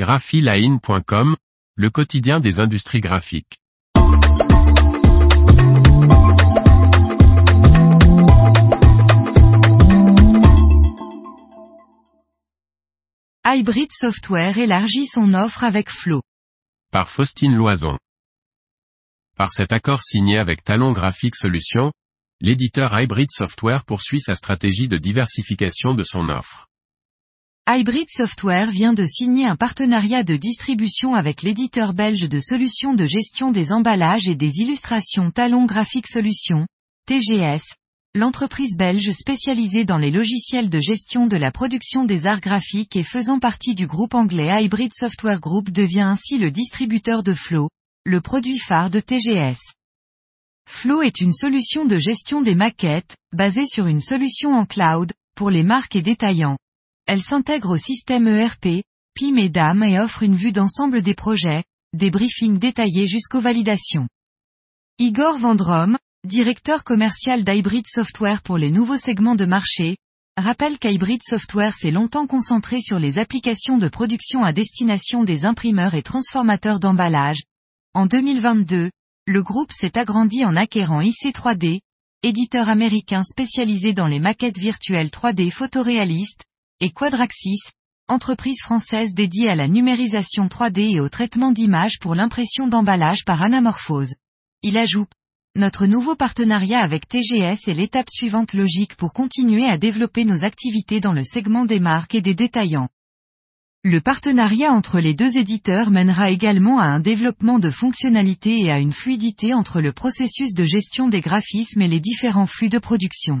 graphiline.com, le quotidien des industries graphiques. Hybrid Software élargit son offre avec Flow. Par Faustine Loison. Par cet accord signé avec Talon Graphic Solutions, l'éditeur Hybrid Software poursuit sa stratégie de diversification de son offre. Hybrid Software vient de signer un partenariat de distribution avec l'éditeur belge de solutions de gestion des emballages et des illustrations Talon Graphic Solutions, TGS, l'entreprise belge spécialisée dans les logiciels de gestion de la production des arts graphiques et faisant partie du groupe anglais Hybrid Software Group devient ainsi le distributeur de Flow, le produit phare de TGS. Flow est une solution de gestion des maquettes, basée sur une solution en cloud, pour les marques et détaillants. Elle s'intègre au système ERP, PIM et DAM et offre une vue d'ensemble des projets, des briefings détaillés jusqu'aux validations. Igor Vendrom, directeur commercial d'Hybrid Software pour les nouveaux segments de marché, rappelle qu'Hybrid Software s'est longtemps concentré sur les applications de production à destination des imprimeurs et transformateurs d'emballage. En 2022, le groupe s'est agrandi en acquérant IC3D, éditeur américain spécialisé dans les maquettes virtuelles 3D photoréalistes, et Quadraxis, entreprise française dédiée à la numérisation 3D et au traitement d'images pour l'impression d'emballage par anamorphose. Il ajoute, notre nouveau partenariat avec TGS est l'étape suivante logique pour continuer à développer nos activités dans le segment des marques et des détaillants. Le partenariat entre les deux éditeurs mènera également à un développement de fonctionnalités et à une fluidité entre le processus de gestion des graphismes et les différents flux de production.